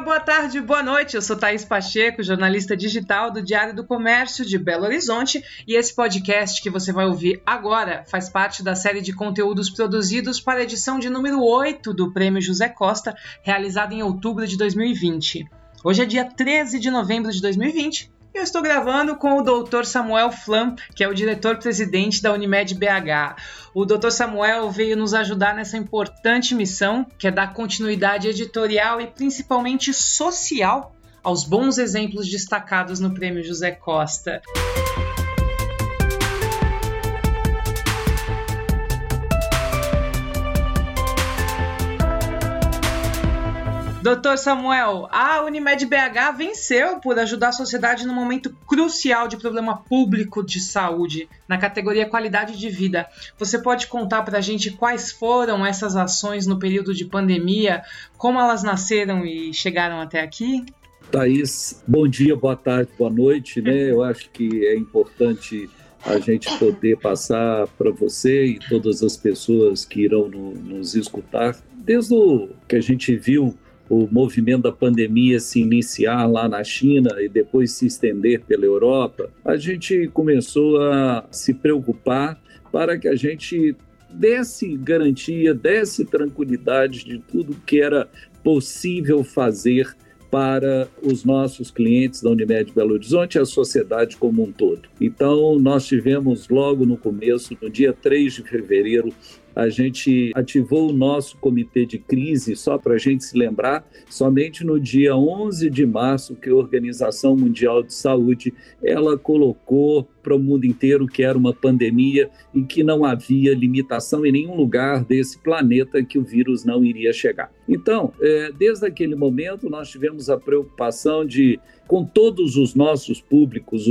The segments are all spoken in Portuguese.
boa tarde, boa noite. Eu sou Thaís Pacheco, jornalista digital do Diário do Comércio de Belo Horizonte, e esse podcast que você vai ouvir agora faz parte da série de conteúdos produzidos para a edição de número 8 do Prêmio José Costa, realizada em outubro de 2020. Hoje é dia 13 de novembro de 2020 eu estou gravando com o Dr. Samuel Flam, que é o diretor-presidente da Unimed BH. O Dr. Samuel veio nos ajudar nessa importante missão, que é dar continuidade editorial e principalmente social aos bons exemplos destacados no Prêmio José Costa. Doutor Samuel, a Unimed BH venceu por ajudar a sociedade num momento crucial de problema público de saúde, na categoria qualidade de vida. Você pode contar para a gente quais foram essas ações no período de pandemia, como elas nasceram e chegaram até aqui? Thaís, bom dia, boa tarde, boa noite. Né? Eu acho que é importante a gente poder passar para você e todas as pessoas que irão no, nos escutar, desde o que a gente viu o movimento da pandemia se iniciar lá na China e depois se estender pela Europa, a gente começou a se preocupar para que a gente desse garantia, desse tranquilidade de tudo que era possível fazer para os nossos clientes da Unimed Belo Horizonte e a sociedade como um todo. Então, nós tivemos logo no começo, no dia 3 de fevereiro, a gente ativou o nosso comitê de crise, só para a gente se lembrar, somente no dia 11 de março que a Organização Mundial de Saúde ela colocou para o mundo inteiro que era uma pandemia e que não havia limitação em nenhum lugar desse planeta que o vírus não iria chegar. Então, é, desde aquele momento, nós tivemos a preocupação de, com todos os nossos públicos,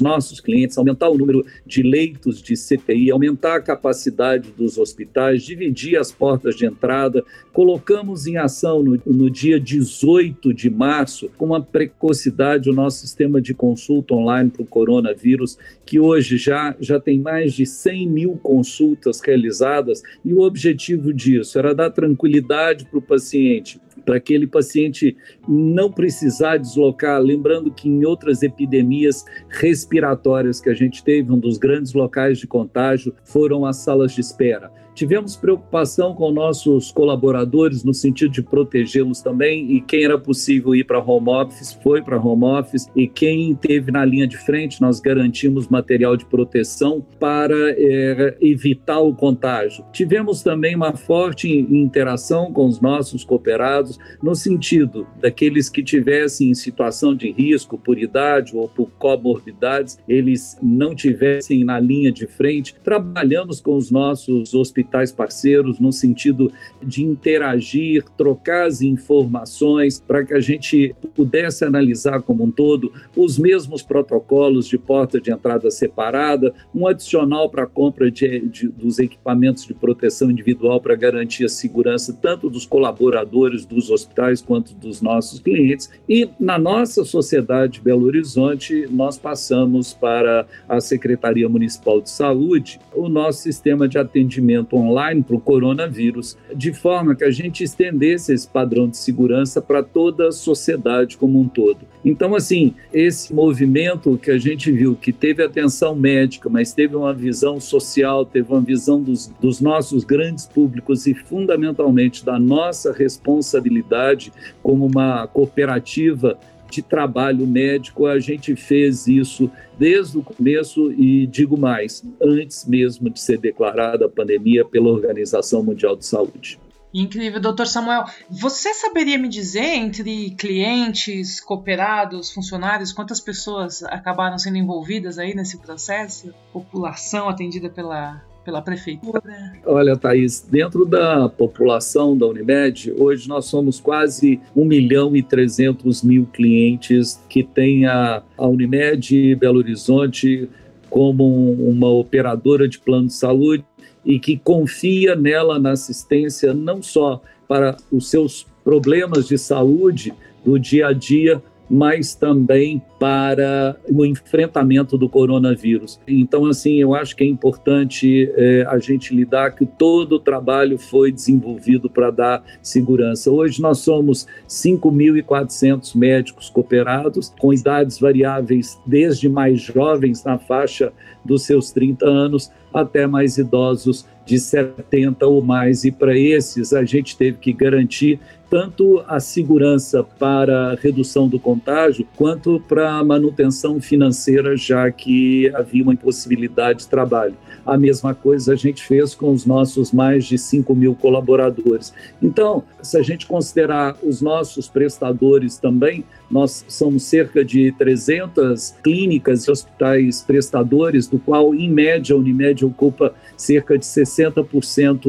nossos clientes, aumentar o número de leitos de CTI, aumentar a capacidade dos hospitais, dividir as portas de entrada. Colocamos em ação no, no dia 18 de março, com uma precocidade, o nosso sistema de consulta online para o coronavírus, que hoje já, já tem mais de 100 mil consultas realizadas, e o objetivo disso era dar tranquilidade para o paciente, para aquele paciente não precisar deslocar. Lembrando que em outras epidemias respiratórias que a gente teve, um dos grandes locais de contágio foram as salas de espera. Tivemos preocupação com nossos colaboradores no sentido de protegê-los também e quem era possível ir para home office foi para home office e quem teve na linha de frente nós garantimos material de proteção para é, evitar o contágio. Tivemos também uma forte interação com os nossos cooperados no sentido daqueles que tivessem em situação de risco por idade ou por comorbidades, eles não tivessem na linha de frente. Trabalhamos com os nossos hospitais hospitais parceiros no sentido de interagir, trocar as informações para que a gente pudesse analisar como um todo os mesmos protocolos de porta de entrada separada, um adicional para a compra de, de, dos equipamentos de proteção individual para garantir a segurança tanto dos colaboradores dos hospitais quanto dos nossos clientes. E na nossa sociedade Belo Horizonte, nós passamos para a Secretaria Municipal de Saúde o nosso sistema de atendimento online para o coronavírus, de forma que a gente estendesse esse padrão de segurança para toda a sociedade como um todo. Então, assim, esse movimento que a gente viu, que teve atenção médica, mas teve uma visão social, teve uma visão dos, dos nossos grandes públicos e, fundamentalmente, da nossa responsabilidade como uma cooperativa de trabalho médico, a gente fez isso desde o começo e digo mais, antes mesmo de ser declarada a pandemia pela Organização Mundial de Saúde. Incrível, doutor Samuel. Você saberia me dizer, entre clientes, cooperados, funcionários, quantas pessoas acabaram sendo envolvidas aí nesse processo? População atendida pela pela prefeitura? Olha, Thaís, dentro da população da Unimed, hoje nós somos quase 1 milhão e 300 mil clientes que têm a, a Unimed Belo Horizonte como uma operadora de plano de saúde e que confia nela na assistência não só para os seus problemas de saúde do dia a dia, mas também para o enfrentamento do coronavírus. Então, assim, eu acho que é importante é, a gente lidar que todo o trabalho foi desenvolvido para dar segurança. Hoje nós somos 5.400 médicos cooperados, com idades variáveis desde mais jovens na faixa dos seus 30 anos até mais idosos de 70 ou mais. E para esses, a gente teve que garantir tanto a segurança para a redução do contágio, quanto para a manutenção financeira, já que havia uma impossibilidade de trabalho. A mesma coisa a gente fez com os nossos mais de 5 mil colaboradores. Então, se a gente considerar os nossos prestadores também, nós somos cerca de 300 clínicas e hospitais prestadores, do qual, em média, a Unimed ocupa cerca de 60%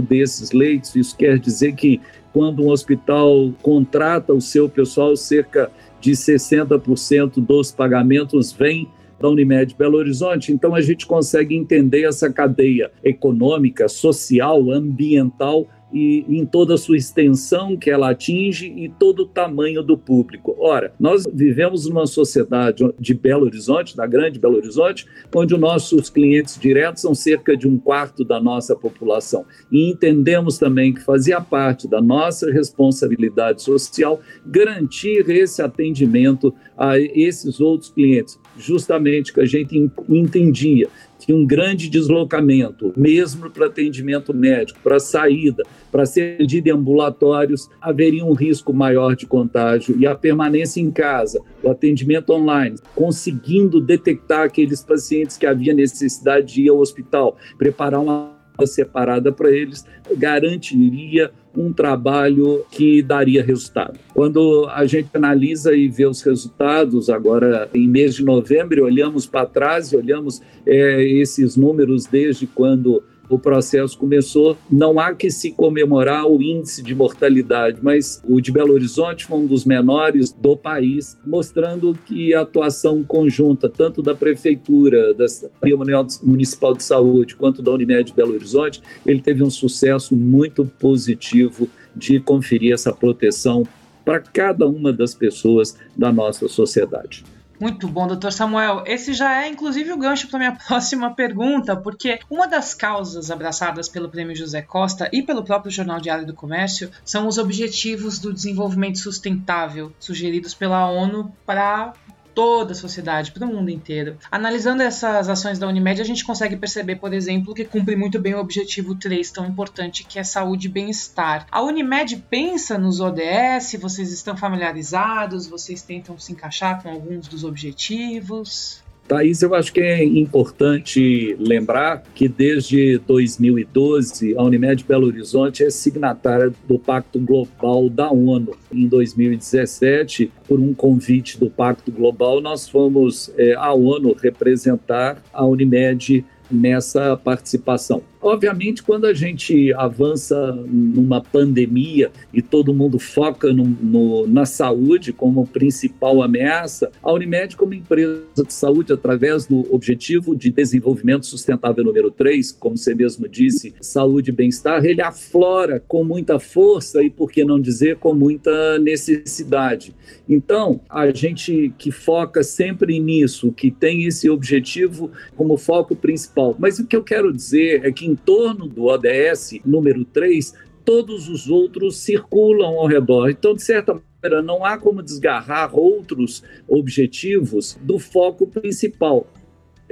desses leitos. Isso quer dizer que quando um hospital contrata o seu pessoal, cerca de 60% dos pagamentos vem da Unimed Belo Horizonte. Então a gente consegue entender essa cadeia econômica, social, ambiental e em toda a sua extensão que ela atinge e todo o tamanho do público. Ora, nós vivemos numa sociedade de Belo Horizonte, da grande Belo Horizonte, onde os nossos clientes diretos são cerca de um quarto da nossa população. E entendemos também que fazia parte da nossa responsabilidade social garantir esse atendimento a esses outros clientes, justamente que a gente entendia que um grande deslocamento, mesmo para atendimento médico, para saída, para ser em ambulatórios, haveria um risco maior de contágio e a permanência em casa, o atendimento online, conseguindo detectar aqueles pacientes que havia necessidade de ir ao hospital, preparar uma separada para eles, garantiria um trabalho que daria resultado. Quando a gente analisa e vê os resultados, agora em mês de novembro, olhamos para trás e olhamos é, esses números desde quando o processo começou, não há que se comemorar o índice de mortalidade, mas o de Belo Horizonte foi um dos menores do país, mostrando que a atuação conjunta, tanto da Prefeitura, da Secretaria Municipal de Saúde, quanto da Unimed Belo Horizonte, ele teve um sucesso muito positivo de conferir essa proteção para cada uma das pessoas da nossa sociedade. Muito bom, doutor Samuel. Esse já é, inclusive, o gancho para minha próxima pergunta, porque uma das causas abraçadas pelo Prêmio José Costa e pelo próprio Jornal Diário do Comércio são os Objetivos do Desenvolvimento Sustentável, sugeridos pela ONU para toda a sociedade, para o mundo inteiro. Analisando essas ações da Unimed, a gente consegue perceber, por exemplo, que cumpre muito bem o objetivo 3 tão importante que é saúde e bem-estar. A Unimed pensa nos ODS, vocês estão familiarizados, vocês tentam se encaixar com alguns dos objetivos? Thaís, eu acho que é importante lembrar que desde 2012 a Unimed Belo Horizonte é signatária do Pacto Global da ONU. Em 2017, por um convite do Pacto Global, nós fomos é, à ONU representar a Unimed nessa participação. Obviamente, quando a gente avança numa pandemia e todo mundo foca no, no, na saúde como principal ameaça, a Unimed, como empresa de saúde, através do Objetivo de Desenvolvimento Sustentável número 3, como você mesmo disse, saúde e bem-estar, ele aflora com muita força e, por que não dizer, com muita necessidade. Então, a gente que foca sempre nisso, que tem esse objetivo como foco principal. Mas o que eu quero dizer é que em torno do ODS número 3, todos os outros circulam ao redor. Então, de certa maneira, não há como desgarrar outros objetivos do foco principal.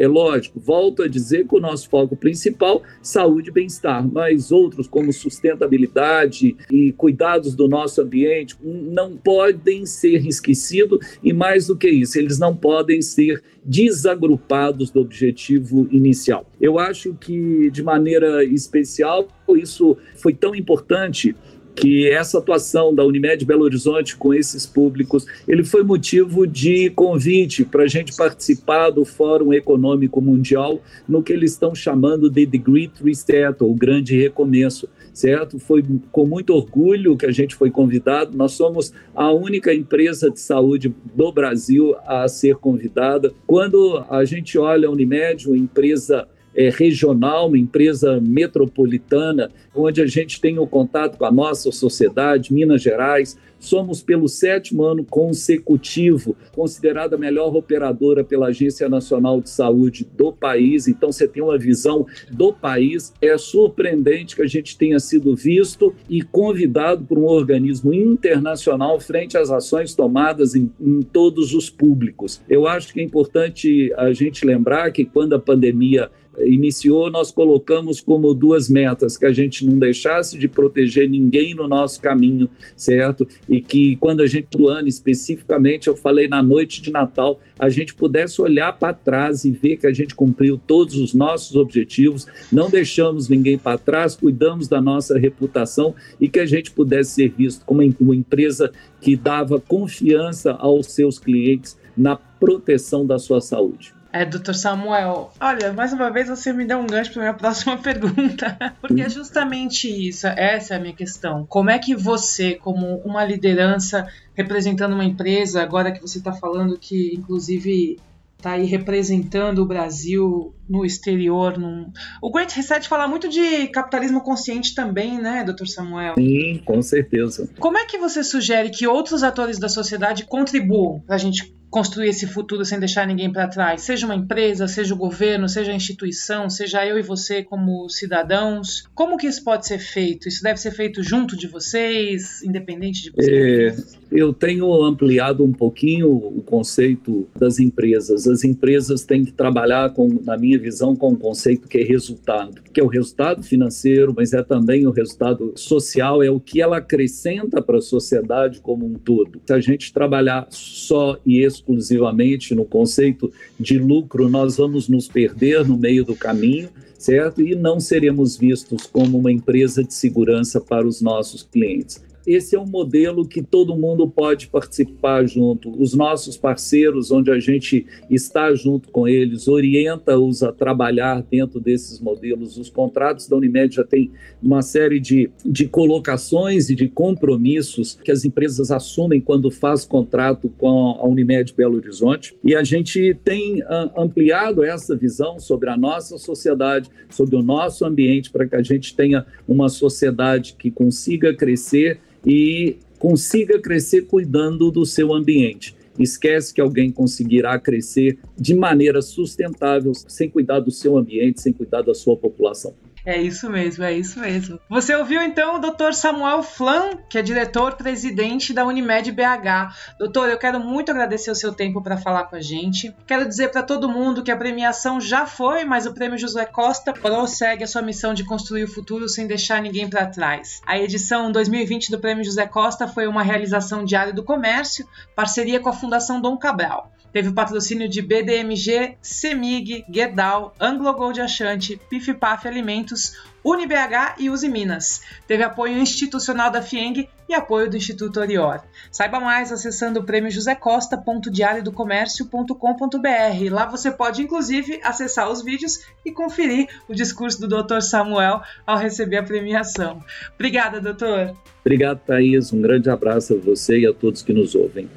É lógico, volto a dizer que o nosso foco principal saúde e bem-estar, mas outros como sustentabilidade e cuidados do nosso ambiente não podem ser esquecidos e mais do que isso, eles não podem ser desagrupados do objetivo inicial. Eu acho que de maneira especial isso foi tão importante que essa atuação da Unimed Belo Horizonte com esses públicos, ele foi motivo de convite para a gente participar do Fórum Econômico Mundial no que eles estão chamando de The Great Reset, o grande recomeço, certo? Foi com muito orgulho que a gente foi convidado, nós somos a única empresa de saúde do Brasil a ser convidada. Quando a gente olha a Unimed, uma empresa é, regional, uma empresa metropolitana, onde a gente tem o contato com a nossa sociedade, Minas Gerais. Somos, pelo sétimo ano consecutivo, considerada a melhor operadora pela Agência Nacional de Saúde do país. Então, você tem uma visão do país. É surpreendente que a gente tenha sido visto e convidado por um organismo internacional frente às ações tomadas em, em todos os públicos. Eu acho que é importante a gente lembrar que quando a pandemia iniciou, nós colocamos como duas metas: que a gente não deixasse de proteger ninguém no nosso caminho, certo? E que quando a gente, ano especificamente, eu falei na noite de Natal, a gente pudesse olhar para trás e ver que a gente cumpriu todos os nossos objetivos, não deixamos ninguém para trás, cuidamos da nossa reputação e que a gente pudesse ser visto como uma empresa que dava confiança aos seus clientes na proteção da sua saúde. É, doutor Samuel, olha, mais uma vez você me deu um gancho para minha próxima pergunta, porque é justamente isso, essa é a minha questão. Como é que você, como uma liderança representando uma empresa, agora que você está falando que, inclusive, está aí representando o Brasil no exterior. Num... O Great Reset fala muito de capitalismo consciente também, né, doutor Samuel? Sim, com certeza. Como é que você sugere que outros atores da sociedade contribuam para a gente construir esse futuro sem deixar ninguém para trás, seja uma empresa, seja o governo, seja a instituição, seja eu e você como cidadãos. Como que isso pode ser feito? Isso deve ser feito junto de vocês, independente de vocês? É, eu tenho ampliado um pouquinho o conceito das empresas. As empresas têm que trabalhar, com, na minha visão, com um conceito que é resultado, que é o resultado financeiro, mas é também o resultado social, é o que ela acrescenta para a sociedade como um todo. Se a gente trabalhar só e exclusivamente no conceito de lucro, nós vamos nos perder no meio do caminho, certo? E não seremos vistos como uma empresa de segurança para os nossos clientes esse é um modelo que todo mundo pode participar junto. Os nossos parceiros, onde a gente está junto com eles, orienta-os a trabalhar dentro desses modelos. Os contratos da Unimed já têm uma série de, de colocações e de compromissos que as empresas assumem quando faz contrato com a Unimed Belo Horizonte. E a gente tem uh, ampliado essa visão sobre a nossa sociedade, sobre o nosso ambiente, para que a gente tenha uma sociedade que consiga crescer e consiga crescer cuidando do seu ambiente. Esquece que alguém conseguirá crescer de maneira sustentável sem cuidar do seu ambiente, sem cuidar da sua população. É isso mesmo, é isso mesmo. Você ouviu então o Dr. Samuel Flan, que é diretor-presidente da Unimed BH. Doutor, eu quero muito agradecer o seu tempo para falar com a gente. Quero dizer para todo mundo que a premiação já foi, mas o Prêmio José Costa prossegue a sua missão de construir o futuro sem deixar ninguém para trás. A edição 2020 do Prêmio José Costa foi uma realização diária do comércio, parceria com a Fundação Dom Cabral. Teve o patrocínio de BDMG, Semig, Guedal, Anglo Gold Achante, Pif-Paf Alimentos, UniBH e Use Minas. Teve apoio institucional da FIENG e apoio do Instituto Orior. Saiba mais acessando o prêmio josecosta.diariodocomércio.com.br. Lá você pode, inclusive, acessar os vídeos e conferir o discurso do Dr. Samuel ao receber a premiação. Obrigada, doutor. Obrigado, Thaís. Um grande abraço a você e a todos que nos ouvem.